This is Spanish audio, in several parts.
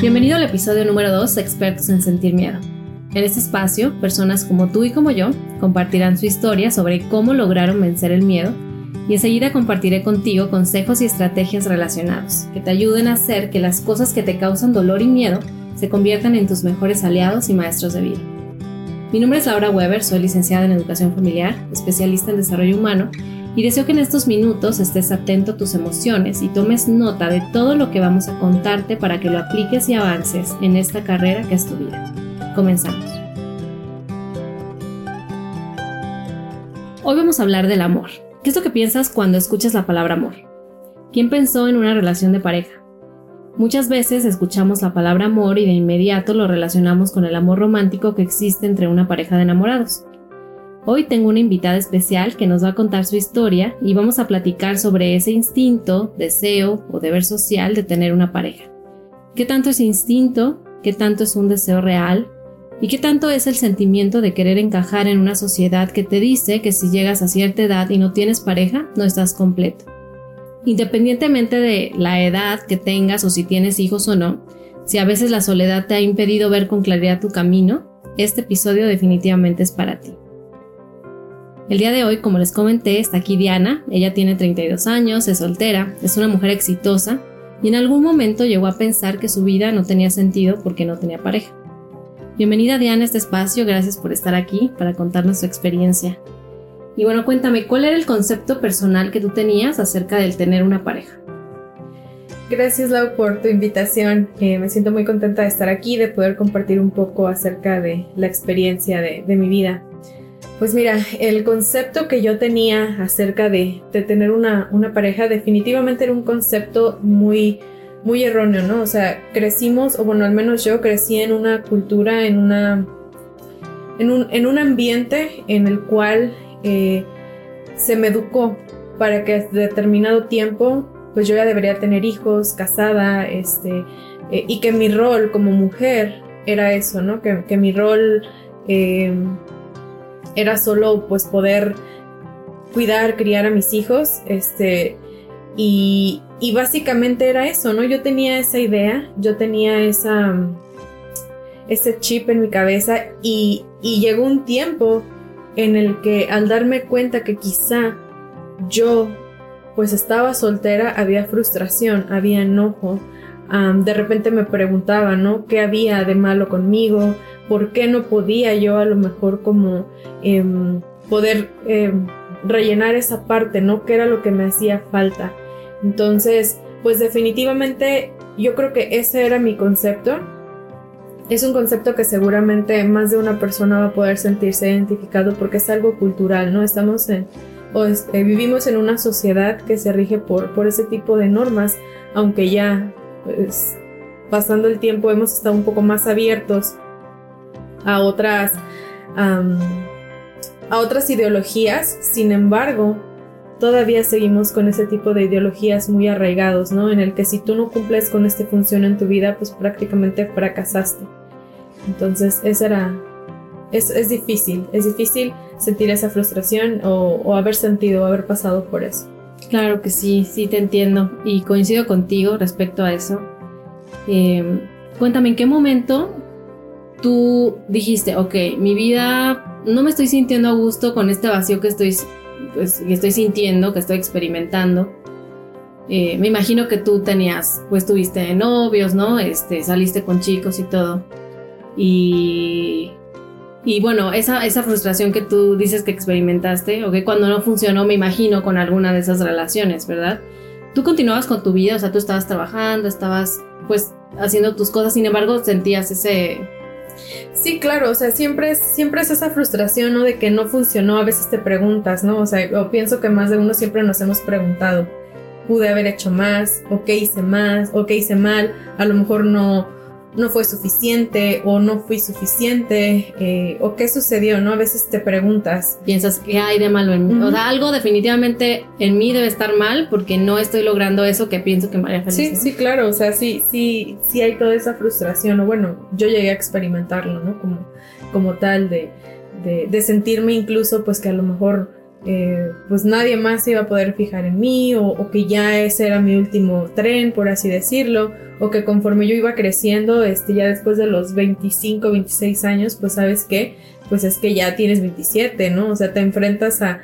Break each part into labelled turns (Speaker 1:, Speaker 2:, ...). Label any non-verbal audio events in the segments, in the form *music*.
Speaker 1: Bienvenido al episodio número 2 Expertos en Sentir Miedo. En este espacio, personas como tú y como yo compartirán su historia sobre cómo lograron vencer el miedo y enseguida compartiré contigo consejos y estrategias relacionados que te ayuden a hacer que las cosas que te causan dolor y miedo se conviertan en tus mejores aliados y maestros de vida. Mi nombre es Laura Weber, soy licenciada en Educación Familiar, especialista en Desarrollo Humano y deseo que en estos minutos estés atento a tus emociones y tomes nota de todo lo que vamos a contarte para que lo apliques y avances en esta carrera que es tu vida. Comenzamos. Hoy vamos a hablar del amor. ¿Qué es lo que piensas cuando escuchas la palabra amor? ¿Quién pensó en una relación de pareja? Muchas veces escuchamos la palabra amor y de inmediato lo relacionamos con el amor romántico que existe entre una pareja de enamorados. Hoy tengo una invitada especial que nos va a contar su historia y vamos a platicar sobre ese instinto, deseo o deber social de tener una pareja. ¿Qué tanto es instinto? ¿Qué tanto es un deseo real? ¿Y qué tanto es el sentimiento de querer encajar en una sociedad que te dice que si llegas a cierta edad y no tienes pareja, no estás completo? Independientemente de la edad que tengas o si tienes hijos o no, si a veces la soledad te ha impedido ver con claridad tu camino, este episodio definitivamente es para ti. El día de hoy, como les comenté, está aquí Diana. Ella tiene 32 años, es soltera, es una mujer exitosa y en algún momento llegó a pensar que su vida no tenía sentido porque no tenía pareja. Bienvenida Diana a este espacio, gracias por estar aquí para contarnos su experiencia. Y bueno, cuéntame, ¿cuál era el concepto personal que tú tenías acerca del tener una pareja?
Speaker 2: Gracias Lau por tu invitación. Eh, me siento muy contenta de estar aquí, de poder compartir un poco acerca de la experiencia de, de mi vida. Pues mira, el concepto que yo tenía acerca de, tener una, pareja definitivamente era un concepto muy, muy erróneo, ¿no? O sea, crecimos, o bueno, al menos yo crecí en una cultura, en una. en un, en un ambiente en el cual eh, se me educó para que a determinado tiempo, pues yo ya debería tener hijos, casada, este, eh, y que mi rol como mujer era eso, ¿no? Que, que mi rol. Eh, era solo pues poder cuidar, criar a mis hijos, este, y, y básicamente era eso, ¿no? Yo tenía esa idea, yo tenía esa, ese chip en mi cabeza y, y llegó un tiempo en el que al darme cuenta que quizá yo pues estaba soltera, había frustración, había enojo, de repente me preguntaba, ¿no? ¿Qué había de malo conmigo? ¿Por qué no podía yo a lo mejor como em, poder em, rellenar esa parte, ¿no? ¿Qué era lo que me hacía falta? Entonces, pues definitivamente yo creo que ese era mi concepto. Es un concepto que seguramente más de una persona va a poder sentirse identificado porque es algo cultural, ¿no? Estamos en, o eh, vivimos en una sociedad que se rige por, por ese tipo de normas, aunque ya pues, pasando el tiempo hemos estado un poco más abiertos a otras, a otras ideologías, sin embargo, todavía seguimos con ese tipo de ideologías muy arraigados, ¿no? En el que si tú no cumples con esta función en tu vida, pues prácticamente fracasaste. Entonces, esa era... Es, es difícil, es difícil sentir esa frustración o, o haber sentido, o haber pasado por eso.
Speaker 1: Claro que sí, sí te entiendo y coincido contigo respecto a eso. Eh, cuéntame, ¿en qué momento tú dijiste, ok, mi vida no me estoy sintiendo a gusto con este vacío que estoy, pues, estoy sintiendo, que estoy experimentando? Eh, me imagino que tú tenías, pues tuviste novios, ¿no? Este, saliste con chicos y todo. Y y bueno, esa, esa frustración que tú dices que experimentaste, o que cuando no funcionó, me imagino, con alguna de esas relaciones, ¿verdad? Tú continuabas con tu vida, o sea, tú estabas trabajando, estabas pues haciendo tus cosas, sin embargo, sentías ese...
Speaker 2: Sí, claro, o sea, siempre es, siempre es esa frustración, ¿no? De que no funcionó, a veces te preguntas, ¿no? O sea, o pienso que más de uno siempre nos hemos preguntado, pude haber hecho más, o qué hice más, o qué hice mal, a lo mejor no, no fue suficiente o no fui suficiente eh, o qué sucedió, ¿no? A veces te preguntas.
Speaker 1: Piensas, ¿qué hay de malo en mí? O sea, algo definitivamente en mí debe estar mal porque no estoy logrando eso que pienso que me haría
Speaker 2: feliz. Sí, sí, claro, o sea, sí, sí, sí hay toda esa frustración, o bueno, yo llegué a experimentarlo, ¿no? Como, como tal, de, de, de sentirme incluso, pues que a lo mejor eh, pues nadie más se iba a poder fijar en mí o, que ya ese era mi último tren, por así decirlo, o que conforme yo iba creciendo, este, ya después de los 25, 26 años, pues sabes qué, pues es que ya tienes 27, ¿no? O sea, te enfrentas a,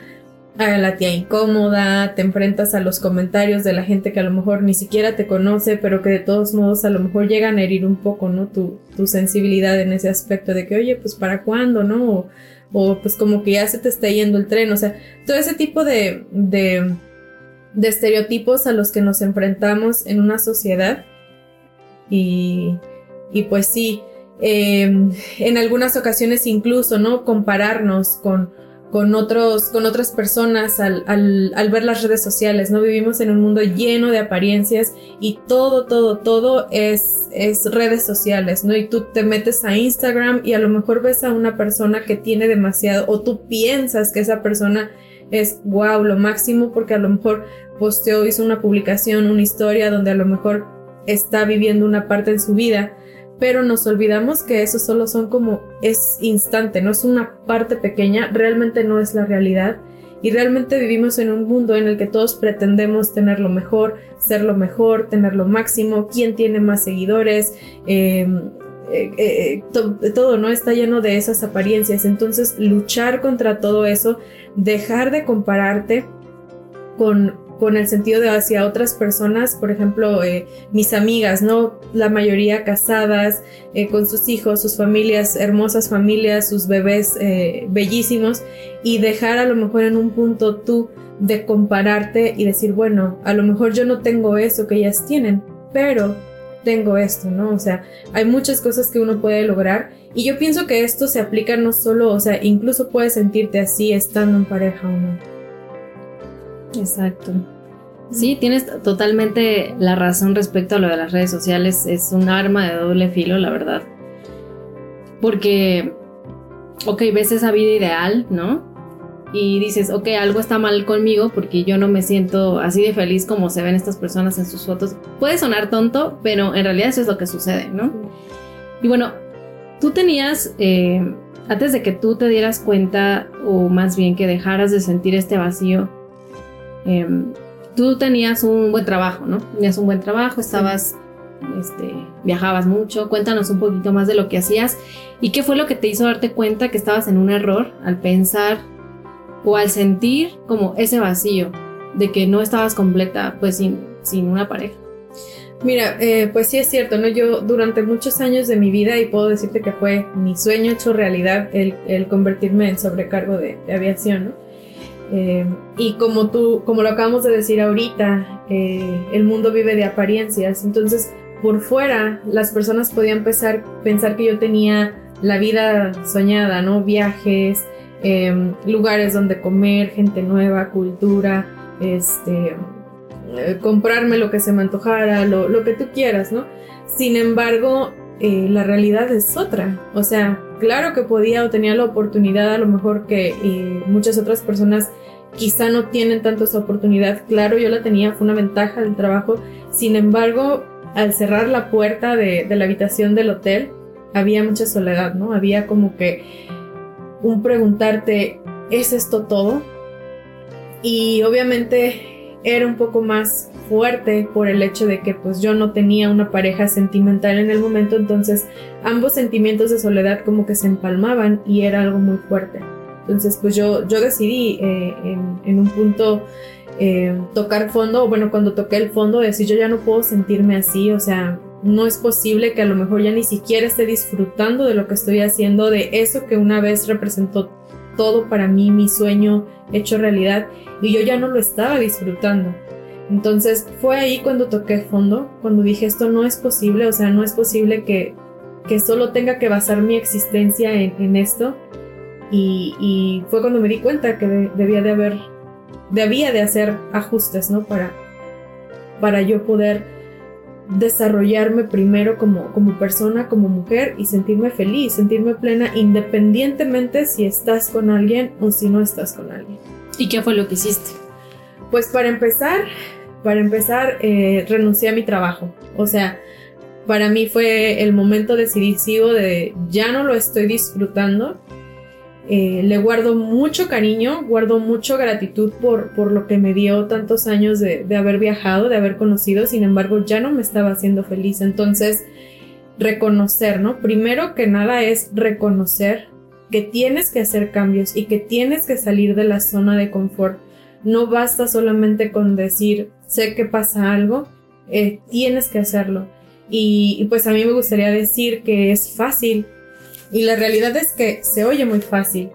Speaker 2: a la tía incómoda, te enfrentas a los comentarios de la gente que a lo mejor ni siquiera te conoce, pero que de todos modos a lo mejor llegan a herir un poco, ¿no? Tu, tu sensibilidad en ese aspecto de que, oye, pues para cuándo, ¿no? o pues como que ya se te está yendo el tren, o sea, todo ese tipo de, de, de estereotipos a los que nos enfrentamos en una sociedad y, y pues sí, em, en algunas ocasiones incluso, ¿no? Compararnos con, con, otros, con otras personas al, al, al, ver las redes sociales, ¿no? Vivimos en un mundo lleno de apariencias y todo, todo, todo es, es redes sociales, ¿no? Y tú te metes a Instagram y a lo mejor ves a una persona que tiene demasiado, o tú piensas que esa persona es wow, lo máximo, porque a lo mejor posteó, hizo una publicación, una historia donde a lo mejor está viviendo una parte en su vida pero nos olvidamos que eso solo son como es instante, no es una parte pequeña, realmente no es la realidad y realmente vivimos en un mundo en el que todos pretendemos tener lo mejor, ser lo mejor, tener lo máximo, quién tiene más seguidores, em, eh, eh, todo, ¿no? Está lleno de esas apariencias. Entonces, luchar contra todo eso, dejar de compararte con, con el sentido de hacia otras personas, por ejemplo, eh, mis amigas, ¿no? La mayoría casadas, eh, con sus hijos, sus familias, hermosas familias, sus bebés eh, bellísimos, y dejar a lo mejor en un punto tú de compararte y decir, bueno, a lo mejor yo no tengo eso que ellas tienen, pero tengo esto, ¿no? O sea, hay muchas cosas que uno puede lograr y yo pienso que esto se aplica no solo, o sea, incluso puedes sentirte así estando en pareja o no.
Speaker 1: Exacto. Sí, tienes totalmente la razón respecto a lo de las redes sociales. Es un arma de doble filo, la verdad. Porque, ok, ves esa vida ideal, ¿no? Y dices, ok, algo está mal conmigo porque yo no me siento así de feliz como se ven estas personas en sus fotos. Puede sonar tonto, pero en realidad eso es lo que sucede, ¿no? Y bueno, tú tenías, eh, antes de que tú te dieras cuenta, o más bien que dejaras de sentir este vacío, Em, tú tenías un buen trabajo, ¿no? Tenías un buen trabajo, estabas, este, viajabas mucho. Cuéntanos un poquito más de lo que hacías y qué fue lo que te hizo darte cuenta que estabas en un error al pensar o al sentir como ese vacío de que no estabas completa, pues sin, una pareja.
Speaker 2: Mira, eh, pues sí es cierto, ¿no? Yo durante muchos años de mi vida, y puedo decirte que fue mi sueño hecho realidad el, convertirme en sobrecargo de, de aviación, ¿no? Eh, y como tú, como lo acabamos de decir ahorita, eh, el mundo vive de apariencias. Entonces, por fuera, las personas podían pensar, pensar que yo tenía la vida soñada, ¿no? Viajes, em, lugares donde comer, gente nueva, cultura, este, eh, comprarme lo que se me antojara, lo, lo, que tú quieras, ¿no? Sin embargo, la realidad es otra. O sea, claro que podía o tenía la oportunidad, a lo mejor que muchas otras personas quizá no tienen tanto esa oportunidad. Claro, yo la tenía, fue una ventaja del trabajo. Sin embargo, al cerrar la puerta de, la habitación del hotel, había mucha soledad, ¿no? Había como que un preguntarte, ¿es esto todo? Y obviamente era un poco más fuerte por el hecho de que pues yo no tenía una pareja sentimental en el momento, entonces ambos sentimientos de soledad como que se empalmaban y era algo muy fuerte. Entonces pues yo, yo decidí eh, en, un punto eh, tocar fondo, bueno, cuando toqué el fondo, decir yo ya no puedo sentirme así, o sea, no es posible que a lo mejor ya ni siquiera esté disfrutando de lo que estoy haciendo, de eso que una vez representó todo para mí, mi sueño hecho realidad, y yo ya no lo estaba disfrutando. Entonces fue ahí cuando toqué fondo, cuando dije esto no es posible, o sea, no es posible que, que solo tenga que basar mi existencia en, esto. Y, fue cuando me di cuenta que debía de haber, debía de hacer ajustes, ¿no? Para, para yo poder desarrollarme primero como, como persona, como mujer y sentirme feliz, sentirme plena independientemente si estás con alguien o si no estás con alguien.
Speaker 1: ¿Y qué fue lo que hiciste?
Speaker 2: Pues para empezar, para empezar, eh, renuncié a mi trabajo. O sea, para mí fue el momento decisivo de ya no lo estoy disfrutando eh, le guardo mucho cariño, guardo mucho gratitud por, por lo que me dio tantos años de, de, haber viajado, de haber conocido, sin embargo ya no me estaba haciendo feliz. Entonces, reconocer, ¿no? Primero que nada es reconocer que tienes que hacer cambios y que tienes que salir de la zona de confort. No basta solamente con decir, sé que pasa algo, eh, tienes que hacerlo. Y, y pues a mí me gustaría decir que es fácil, y la realidad es que se oye muy fácil,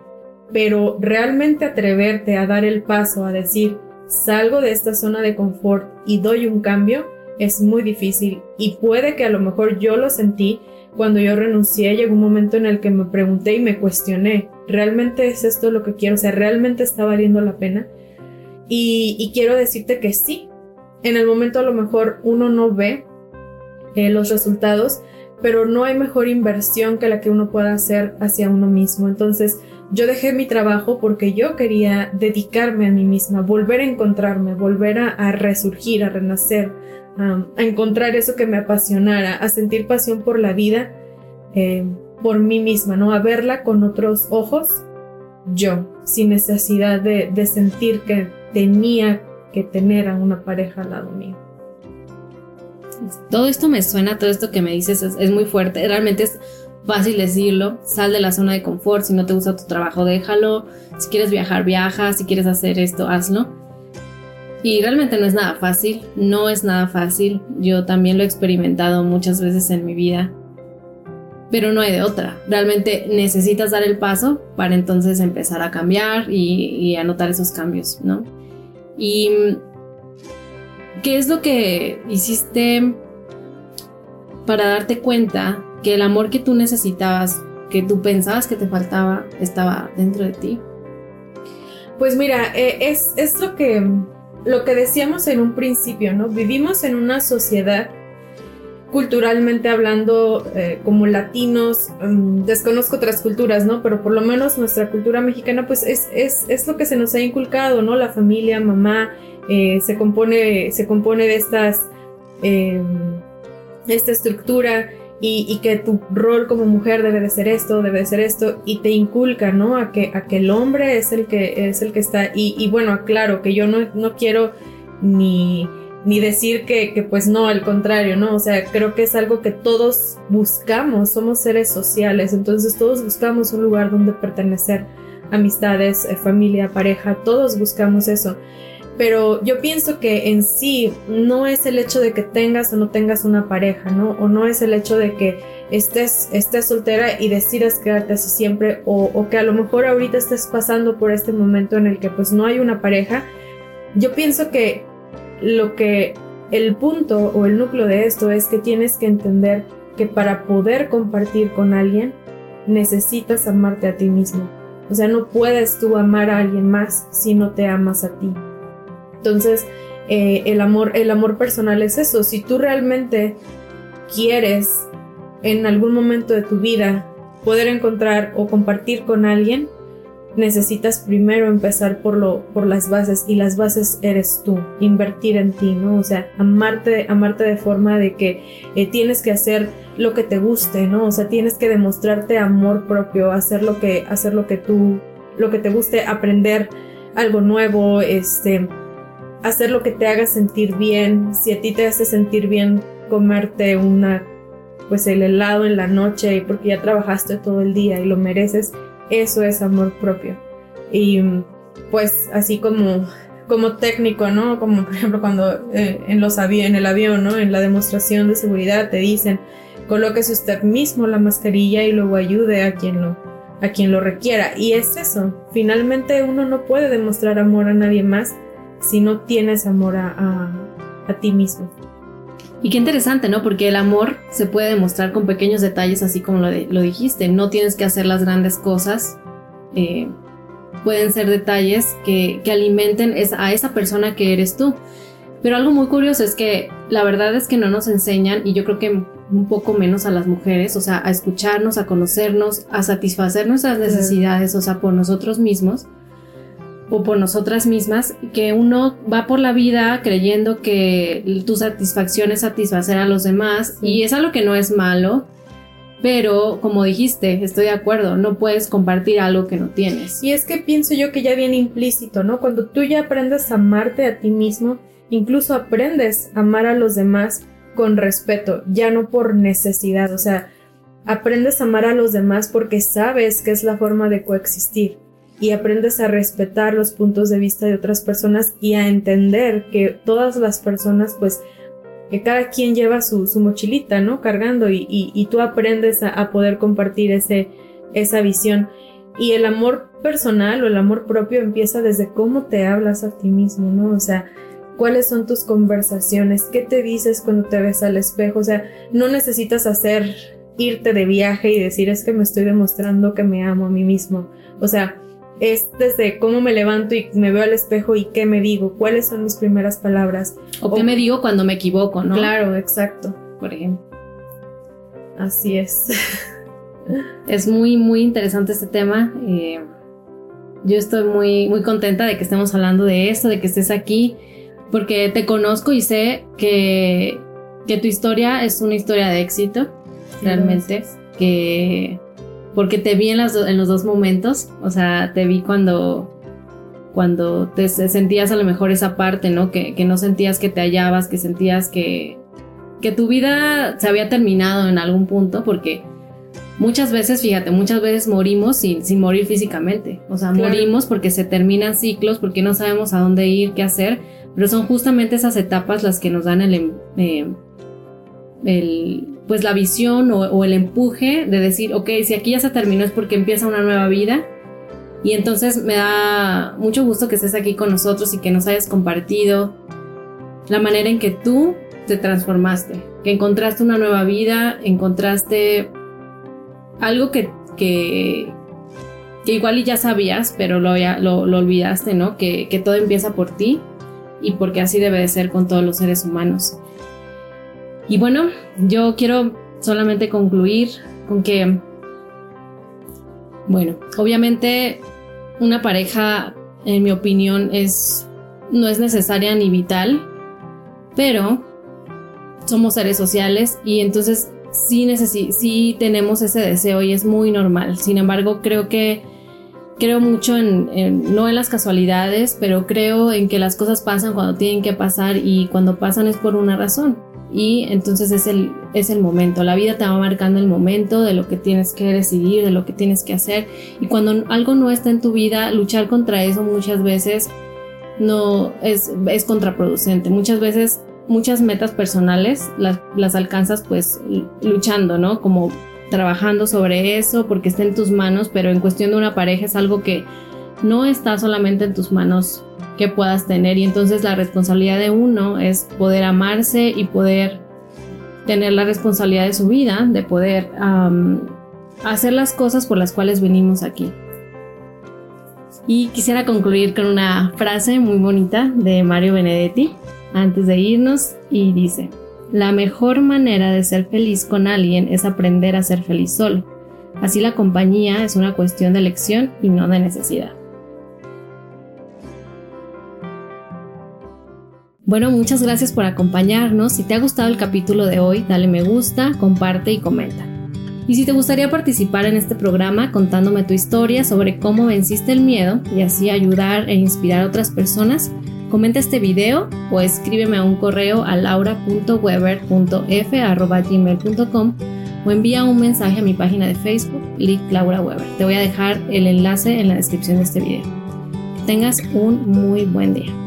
Speaker 2: pero realmente atreverte a dar el paso a decir, salgo de esta zona de confort y doy un cambio, es muy difícil y puede que a lo mejor yo lo sentí cuando yo renuncié, llegó un momento en el que me pregunté y me cuestioné, ¿realmente es esto lo que quiero? O sea, ¿realmente está valiendo la pena? Y, quiero decirte que sí, en el momento a lo mejor uno no ve eh, los resultados, pero no hay mejor inversión que la que uno pueda hacer hacia uno mismo. Entonces, yo dejé mi trabajo porque yo quería dedicarme a mí misma, volver a encontrarme, volver a, resurgir, a renacer, a encontrar eso que me apasionara, a sentir pasión por la vida, eh, por mí misma, ¿no? A verla con otros ojos, yo, sin necesidad de, de sentir que tenía que tener a una pareja al lado mío
Speaker 1: todo esto me suena, todo esto que me dices es, muy fuerte. Realmente es fácil decirlo. Sal de la zona de confort. Si no te gusta tu trabajo, déjalo. Si quieres viajar, viaja. Si quieres hacer esto, hazlo. Y realmente no es nada fácil. No es nada fácil. Yo también lo he experimentado muchas veces en mi vida. Pero no hay de otra. Realmente necesitas dar el paso para entonces empezar a cambiar y, y a notar esos cambios, ¿no? Y ¿Qué es lo que hiciste para darte cuenta que el amor que tú necesitabas, que tú pensabas que te faltaba, estaba dentro de ti?
Speaker 2: Pues mira, eh, es, es lo, que, lo que decíamos en un principio, ¿no? Vivimos en una sociedad culturalmente hablando eh, como latinos, mm, desconozco otras culturas, ¿no? Pero por lo menos nuestra cultura mexicana pues es, es, es lo que se nos ha inculcado, ¿no? La familia, mamá, eh, se, compone, se compone de estas, em, esta estructura y, que tu rol como mujer debe de ser esto, debe de ser esto, y te inculca, ¿no? A que, a que el hombre es el que, es el que está, y, bueno, claro, que yo no, no quiero ni, ni decir que, que, pues no, al contrario, ¿no? O sea, creo que es algo que todos buscamos, somos seres sociales, entonces todos buscamos un lugar donde pertenecer, amistades, eh, familia, pareja, todos buscamos eso pero yo pienso que en sí no es el hecho de que tengas o no tengas una pareja, ¿no? O no es el hecho de que estés, estés soltera y decidas quedarte así siempre, o, que a lo mejor ahorita estés pasando por este momento en el que pues no hay una pareja. Yo pienso que lo que el punto o el núcleo de esto es que tienes que entender que para poder compartir con alguien necesitas amarte a ti mismo. O sea, no puedes tú amar a alguien más si no te amas a ti. Entonces, eh, el, amor, el amor personal es eso. Si tú realmente quieres en algún momento de tu vida poder encontrar o compartir con alguien, necesitas primero empezar por lo por las bases y las bases eres tú invertir en ti no o sea amarte amarte de forma de que eh, tienes que hacer lo que te guste no o sea tienes que demostrarte amor propio hacer lo que hacer lo que tú lo que te guste aprender algo nuevo este hacer lo que te haga sentir bien. Si a ti te hace sentir bien comerte una, pues el helado en la noche porque ya trabajaste todo el día y lo mereces, eso es amor propio. Y pues así como como técnico, ¿no? Como por ejemplo cuando eh, en los en el avión, ¿no? En la demostración de seguridad te dicen, colóquese usted mismo la mascarilla y luego ayude a quien lo a quien lo requiera. Y es eso, finalmente uno no puede demostrar amor a nadie más si no tienes amor a, ti mismo.
Speaker 1: Y qué interesante, ¿no? Porque el amor se puede demostrar con pequeños detalles, así como lo, lo dijiste. No tienes que hacer las grandes cosas. Eh, pueden ser detalles que, alimenten a esa persona que eres tú. Pero algo muy curioso es que la verdad es que no nos enseñan, y yo creo que un poco menos a las mujeres, o sea, a escucharnos, a conocernos, a satisfacer nuestras necesidades, o sea, por nosotros mismos o por nosotras mismas, que uno va por la vida creyendo que tu satisfacción es satisfacer a los demás y es algo que no es malo, Pero, como dijiste, estoy de acuerdo, no puedes compartir algo que no tienes.
Speaker 2: Y es que pienso yo que ya viene implícito, ¿no? Cuando tú ya aprendes a amarte a ti mismo, incluso aprendes a amar a los demás con respeto, ya no por necesidad, o sea, aprendes a amar a los demás porque sabes que es la forma de coexistir y aprendes a respetar los puntos de vista de otras personas y a entender que todas las personas pues que cada quien lleva su, mochilita, ¿no? Cargando y, tú aprendes a, poder compartir ese, esa visión. Y el amor personal o el amor propio empieza desde cómo te hablas a ti mismo, ¿no? O sea, cuáles son tus conversaciones, qué te dices cuando te ves al espejo, o sea, no necesitas hacer irte de viaje y decir es que me estoy demostrando que me amo a mí mismo, o sea, es desde cómo me levanto y me veo al espejo y qué me digo, cuáles son mis primeras palabras.
Speaker 1: O, qué me digo cuando me equivoco, ¿no?
Speaker 2: Claro, exacto, por ejemplo. Así es. *laughs*
Speaker 1: es muy, muy interesante este tema. Eh, yo estoy muy, muy contenta de que estemos hablando de esto, de que estés aquí, porque te conozco y sé que, que tu historia es una historia de éxito, realmente, que porque te vi en, las en los dos momentos, o sea, te vi cuando cuando te sentías a lo mejor esa parte, ¿no? Que, no sentías que te hallabas, que sentías que, que tu vida se había terminado en algún punto, porque muchas veces, fíjate, muchas veces morimos sin, sin morir físicamente, o sea, morimos porque se terminan ciclos, porque no sabemos a dónde ir, qué hacer, pero son justamente esas etapas las que nos dan el, em, eh, el pues la visión o, el empuje de decir, ok, si aquí ya se terminó es porque empieza una nueva vida. Y entonces me da mucho gusto que estés aquí con nosotros y que nos hayas compartido la manera en que tú te transformaste, que encontraste una nueva vida, encontraste algo que, que, igual y ya sabías, pero lo, lo, lo olvidaste, ¿no? Que, que todo empieza por ti y porque así debe de ser con todos los seres humanos. Y bueno, yo quiero solamente concluir con que, bueno, obviamente una pareja, en mi opinión, es, no es necesaria ni vital, pero somos seres sociales y entonces sí, sí tenemos ese deseo y es muy normal. Sin embargo, creo que creo mucho en, no en las casualidades, pero creo en que las cosas pasan cuando tienen que pasar y cuando pasan es por una razón y entonces es el, es el momento. La vida te va marcando el momento de lo que tienes que decidir, de lo que tienes que hacer. Y cuando algo no está en tu vida, luchar contra eso muchas veces no es, es contraproducente. Muchas veces, muchas metas personales las, las alcanzas pues luchando, ¿no? Como trabajando sobre eso porque está en tus manos, pero en cuestión de una pareja es algo que no está solamente en tus manos que puedas tener y entonces la responsabilidad de uno es poder amarse y poder tener la responsabilidad de su vida, de poder hacer las cosas por las cuales venimos aquí. Y quisiera concluir con una frase muy bonita de Mario Benedetti antes de irnos y dice, la mejor manera de ser feliz con alguien es aprender a ser feliz solo. Así la compañía es una cuestión de elección y no de necesidad. Bueno, muchas gracias por acompañarnos. Si te ha gustado el capítulo de hoy, dale me gusta, comparte y comenta. Y si te gustaría participar en este programa contándome tu historia sobre cómo venciste el miedo y así ayudar e inspirar a otras personas, comenta este video o escríbeme a un correo a laura.weber.f.gmail.com o envía un mensaje a mi página de Facebook, Lick Laura Weber. Te voy a dejar el enlace en la descripción de este video. Que tengas un muy buen día.